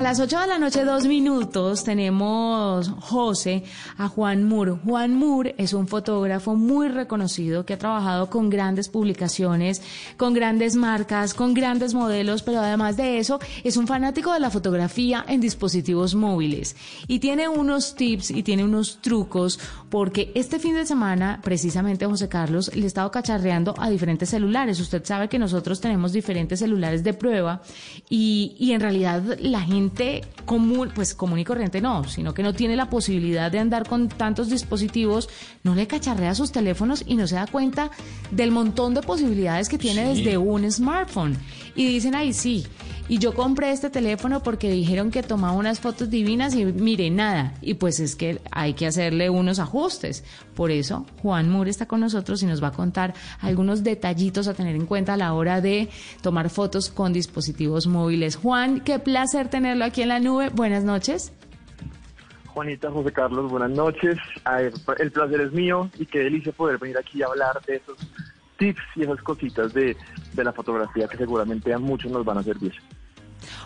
A las 8 de la noche, dos minutos, tenemos José a Juan Moore. Juan Moore es un fotógrafo muy reconocido que ha trabajado con grandes publicaciones, con grandes marcas, con grandes modelos, pero además de eso es un fanático de la fotografía en dispositivos móviles. Y tiene unos tips y tiene unos trucos porque este fin de semana, precisamente José Carlos, le he estado cacharreando a diferentes celulares. Usted sabe que nosotros tenemos diferentes celulares de prueba y, y en realidad la gente común, pues común y corriente no, sino que no tiene la posibilidad de andar con tantos dispositivos, no le cacharrea sus teléfonos y no se da cuenta del montón de posibilidades que tiene desde un smartphone. Y dicen, ahí sí, y yo compré este teléfono porque dijeron que tomaba unas fotos divinas y mire, nada. Y pues es que hay que hacerle unos ajustes. Por eso, Juan Moore está con nosotros y nos va a contar algunos detallitos a tener en cuenta a la hora de tomar fotos con dispositivos móviles. Juan, qué placer tenerlo aquí en la nube. Buenas noches. Juanita, José Carlos, buenas noches. El placer es mío y qué delicia poder venir aquí a hablar de esos tips y esas cositas de, de la fotografía que seguramente a muchos nos van a servir.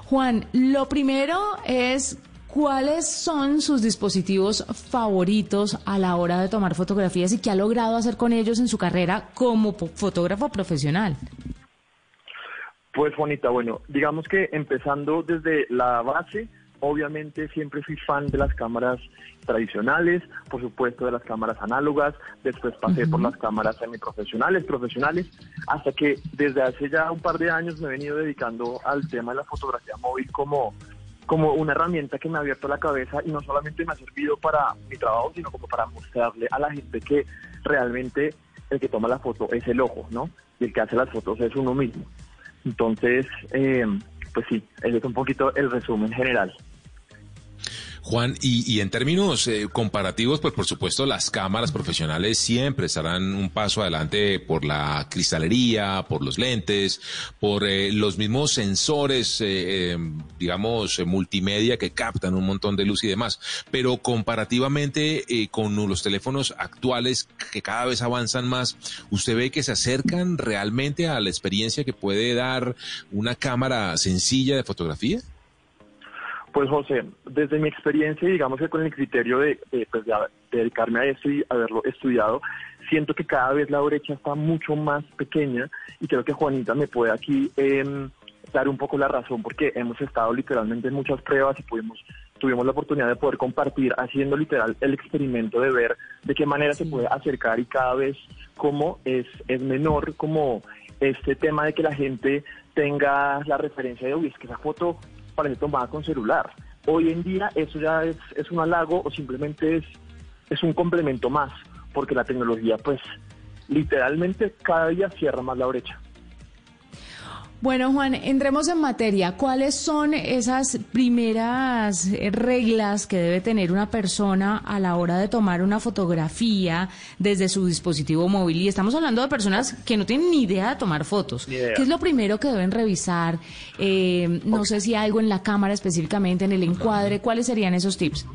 Juan, lo primero es cuáles son sus dispositivos favoritos a la hora de tomar fotografías y qué ha logrado hacer con ellos en su carrera como fotógrafo profesional. Pues Juanita, bueno, digamos que empezando desde la base, obviamente siempre fui fan de las cámaras tradicionales, por supuesto de las cámaras análogas, después pasé por las cámaras semiprofesionales, profesionales, hasta que desde hace ya un par de años me he venido dedicando al tema de la fotografía móvil como, como una herramienta que me ha abierto la cabeza y no solamente me ha servido para mi trabajo, sino como para mostrarle a la gente que realmente el que toma la foto es el ojo, ¿no? Y el que hace las fotos es uno mismo. Entonces, eh, pues sí, es un poquito el resumen general. Juan, y, en términos eh, comparativos, pues por supuesto las cámaras profesionales siempre estarán un paso adelante por la cristalería, por los lentes, por eh, los mismos sensores, eh, digamos, multimedia que captan un montón de luz y demás. Pero comparativamente con los teléfonos actuales que cada vez avanzan más, ¿usted ve que se acercan realmente a la experiencia que puede dar una cámara sencilla de fotografía? Pues José, desde mi experiencia, digamos que con el criterio de, pues, dedicarme a esto y haberlo estudiado, siento que cada vez la brecha está mucho más pequeña y creo que Juanita me puede aquí em, dar un poco la razón porque hemos estado literalmente en muchas pruebas y pudimos, tuvimos la oportunidad de poder compartir haciendo literal el experimento de ver de qué manera se puede acercar y cada vez como es, es menor como este tema de que la gente tenga la referencia de, uy, es que esa foto parece tomada con celular. Hoy en día eso ya es, es un halago o simplemente es, es un complemento más, porque la tecnología pues literalmente cada día cierra más la brecha. Bueno, Juan, entremos en materia. ¿Cuáles son esas primeras reglas que debe tener una persona a la hora de tomar una fotografía desde su dispositivo móvil? Y estamos hablando de personas que no tienen ni idea de tomar fotos. ¿Qué es lo primero que deben revisar? Eh, no sé si algo en la cámara específicamente, en el encuadre. ¿Cuáles serían esos tips?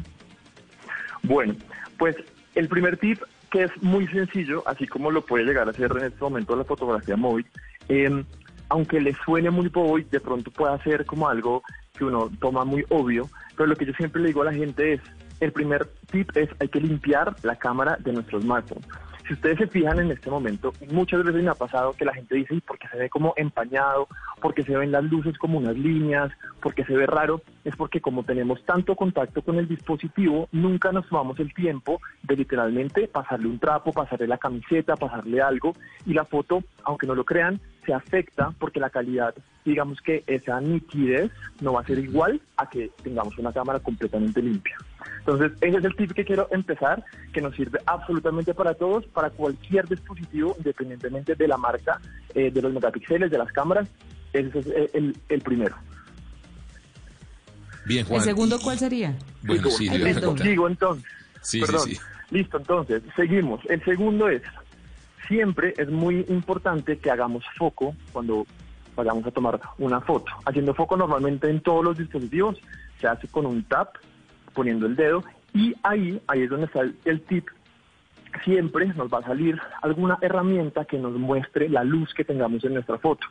Bueno, pues el primer tip que es muy sencillo, así como lo puede llegar a ser en este momento la fotografía móvil, eh, aunque le suene muy bobo y de pronto pueda ser como algo que uno toma muy obvio, pero lo que yo siempre le digo a la gente es, el primer tip es hay que limpiar la cámara de nuestro smartphone. Si ustedes se fijan en este momento, muchas veces me ha pasado que la gente dice, ¿y por qué se ve como empañado? porque se ven las luces como unas líneas? porque se ve raro? Es porque como tenemos tanto contacto con el dispositivo, nunca nos tomamos el tiempo de literalmente pasarle un trapo, pasarle la camiseta, pasarle algo, y la foto, aunque no lo crean, se afecta porque la calidad, digamos que esa nitidez no va a ser igual a que tengamos una cámara completamente limpia. Entonces, ese es el tip que quiero empezar, que nos sirve absolutamente para todos, para cualquier dispositivo, independientemente de la marca, eh, de los megapíxeles, de las cámaras. Ese es el, el primero. Bien, Juan. ¿El segundo cuál sería? Bueno, sí, Listo, sigo entonces. Sí, sí, sí. Listo, entonces, seguimos. El segundo es, siempre es muy importante que hagamos foco cuando vayamos a tomar una foto. Haciendo foco normalmente en todos los dispositivos, se hace con un tap, poniendo el dedo, y ahí, ahí es donde está el, tip. Siempre nos va a salir alguna herramienta que nos muestre la luz que tengamos en nuestra foto.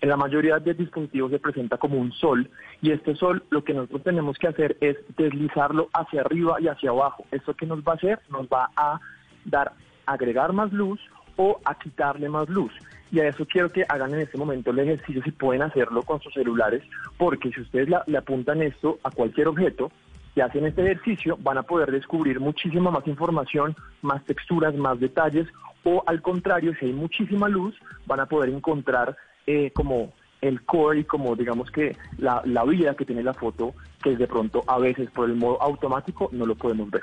En la mayoría de dispositivos se presenta como un sol y este sol lo que nosotros tenemos que hacer es deslizarlo hacia arriba y hacia abajo. ¿Esto que nos va a hacer? Nos va a dar, agregar más luz o a quitarle más luz. Y a eso quiero que hagan en este momento el ejercicio si pueden hacerlo con sus celulares, porque si ustedes la- le apuntan esto a cualquier objeto y hacen este ejercicio, van a poder descubrir muchísima más información, más texturas, más detalles, o al contrario, si hay muchísima luz, van a poder encontrar eh, como el core y como digamos que la, la vida que tiene la foto, que de pronto a veces por el modo automático no lo podemos ver.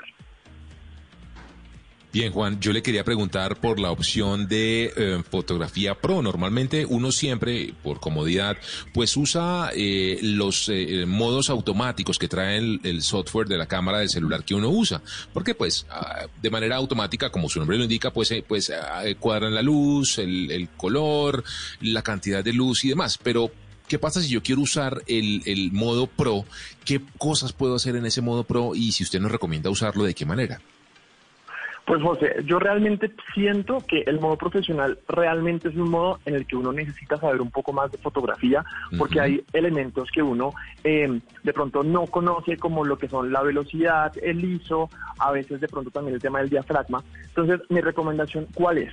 Bien, Juan, yo le quería preguntar por la opción de eh, fotografía pro. Normalmente uno siempre, por comodidad, pues usa eh, los eh, modos automáticos que trae el, software de la cámara del celular que uno usa. Porque pues ah, de manera automática, como su nombre lo indica, pues, eh, pues ah, cuadran la luz, el, el color, la cantidad de luz y demás. Pero ¿Qué pasa si yo quiero usar el, el modo Pro? ¿Qué cosas puedo hacer en ese modo Pro? Y si usted nos recomienda usarlo, ¿de qué manera? Pues José, yo realmente siento que el modo profesional realmente es un modo en el que uno necesita saber un poco más de fotografía, porque hay elementos que uno eh, de pronto no conoce, como lo que son la velocidad, el ISO, a veces de pronto también el tema del diafragma. Entonces, mi recomendación, ¿cuál es?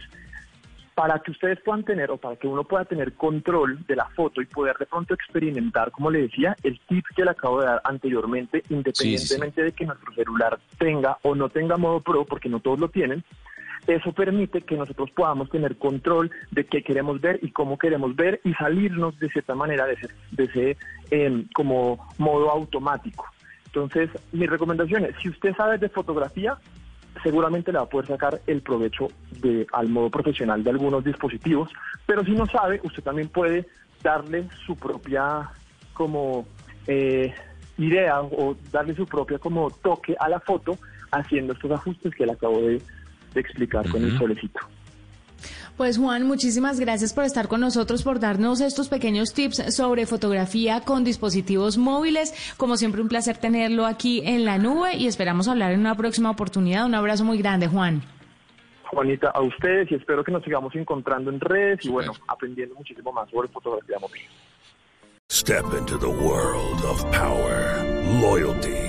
Para que ustedes puedan tener o para que uno pueda tener control de la foto y poder de pronto experimentar, como le decía, el tip que le acabo de dar anteriormente, independientemente de que nuestro celular tenga o no tenga modo pro, porque no todos lo tienen, eso permite que nosotros podamos tener control de qué queremos ver y cómo queremos ver y salirnos de cierta manera de ese, de ese em, como modo automático. Entonces, mi recomendación es, si usted sabe de fotografía, seguramente le va a poder sacar el provecho de, al modo profesional de algunos dispositivos, pero si no sabe, usted también puede darle su propia como eh, idea o darle su propia como toque a la foto haciendo estos ajustes que le acabo de, de explicar con el solecito. Pues Juan, muchísimas gracias por estar con nosotros, por darnos estos pequeños tips sobre fotografía con dispositivos móviles. Como siempre, un placer tenerlo aquí en la nube y esperamos hablar en una próxima oportunidad. Un abrazo muy grande, Juan. Juanita, a ustedes y espero que nos sigamos encontrando en redes y bueno, aprendiendo muchísimo más sobre fotografía móvil. Step into the world of power, loyalty,